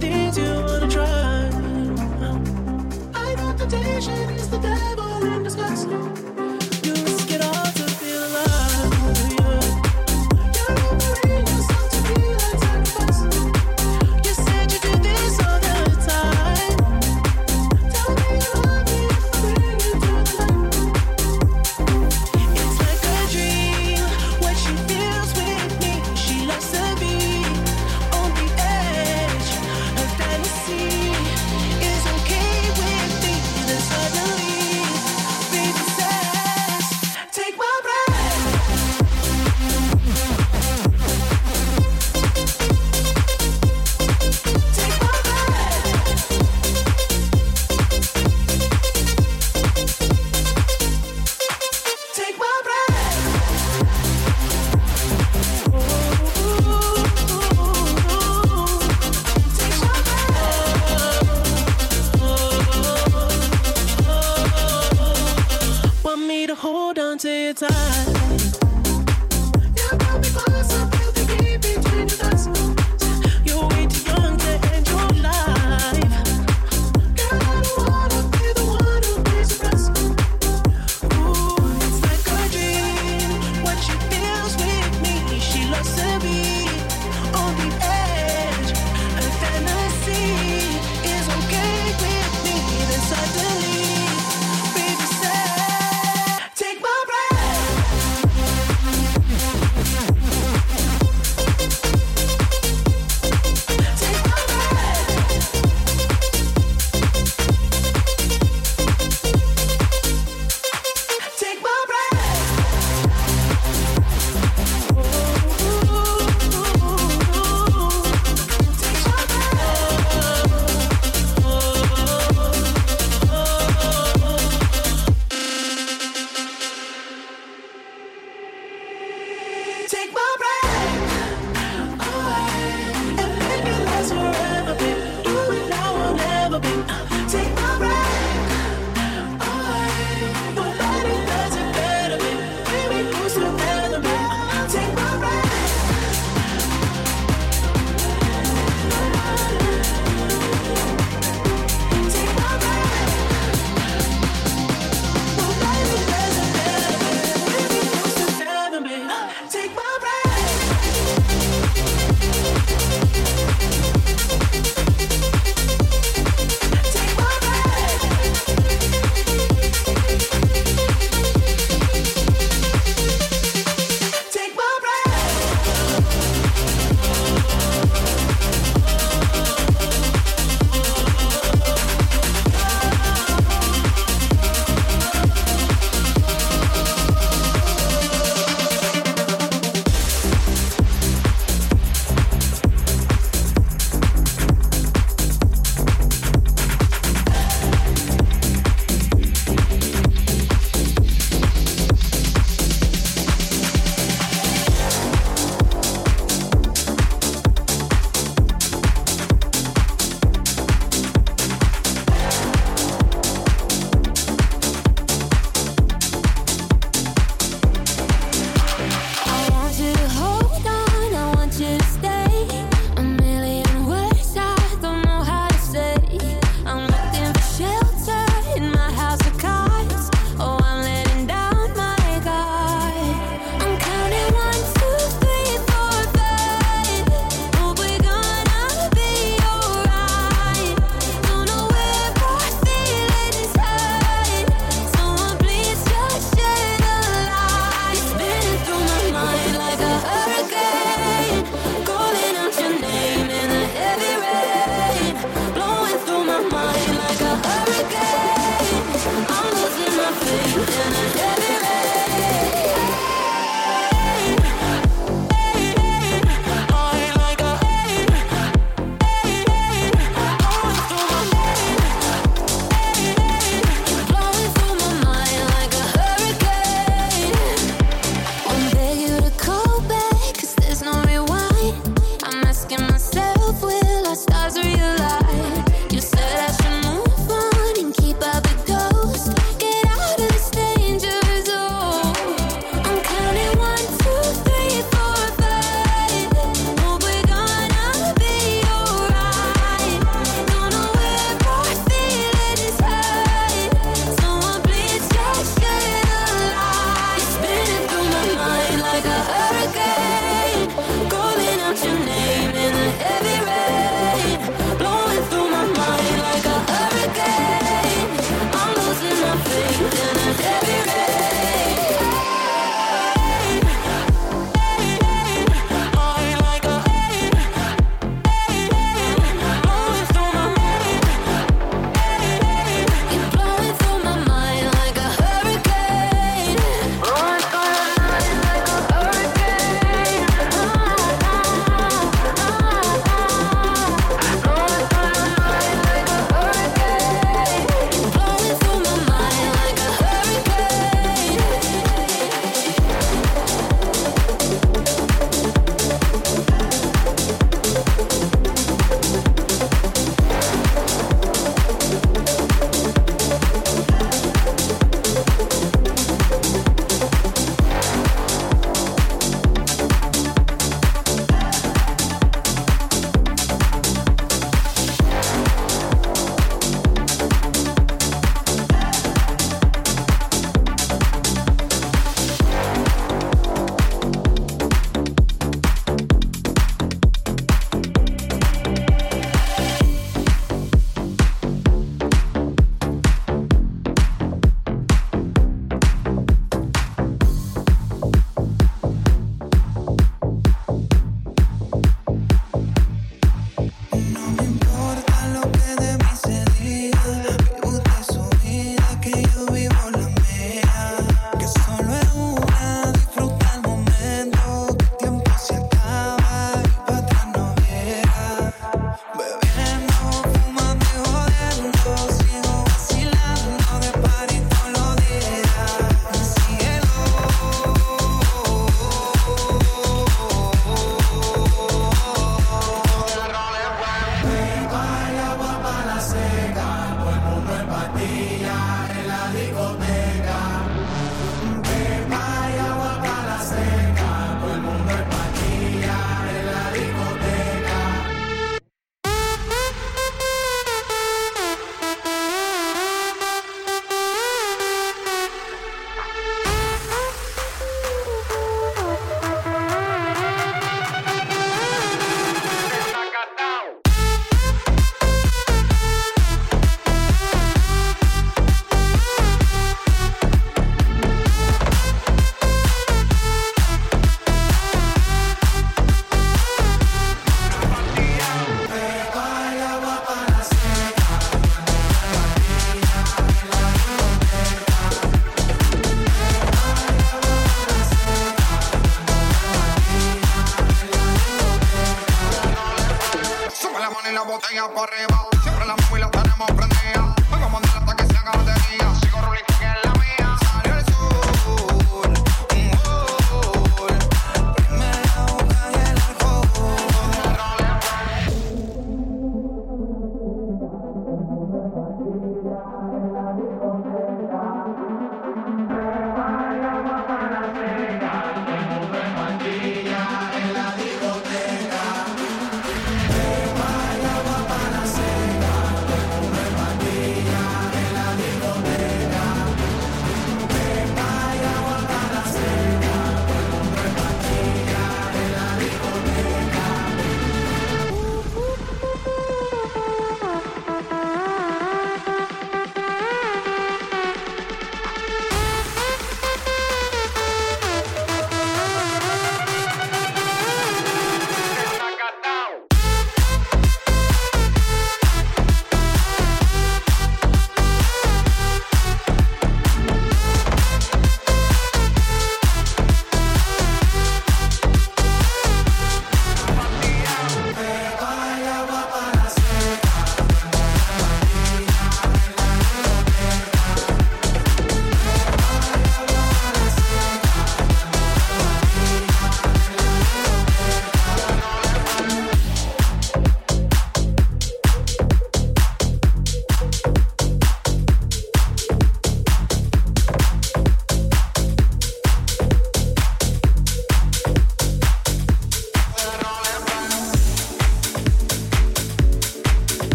Things you.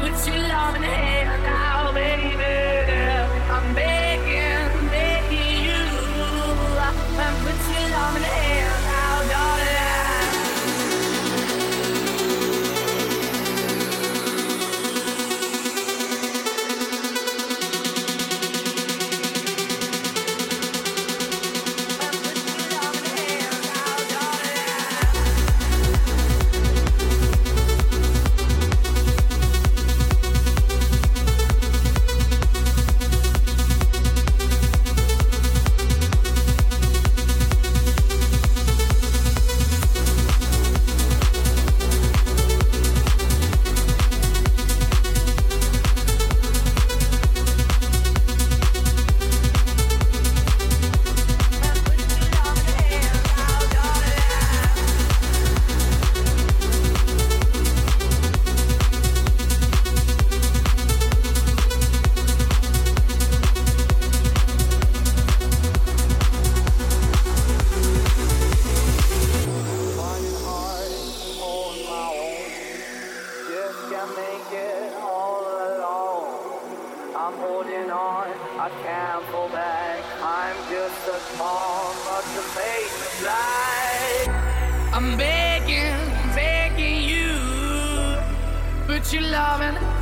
Put your love in hand now, baby. I'm begging.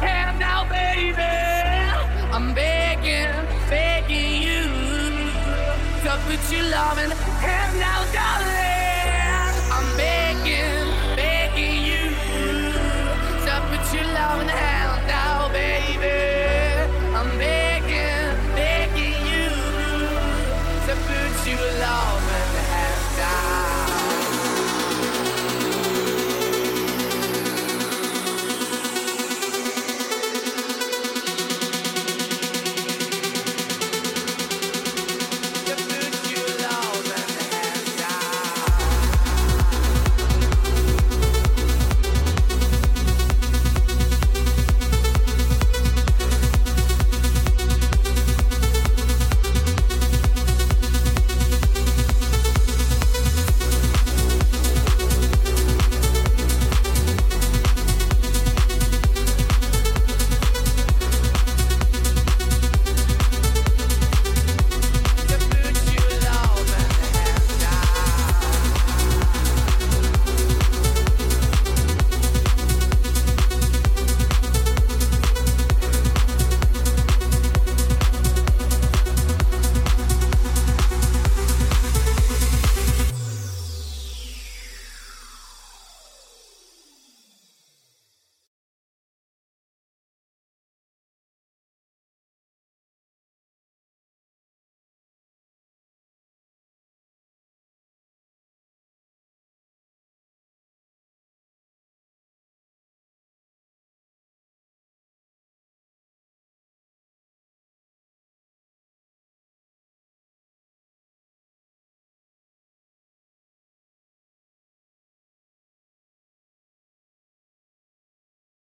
Hand baby. I'm begging, begging you, put your loving hand out.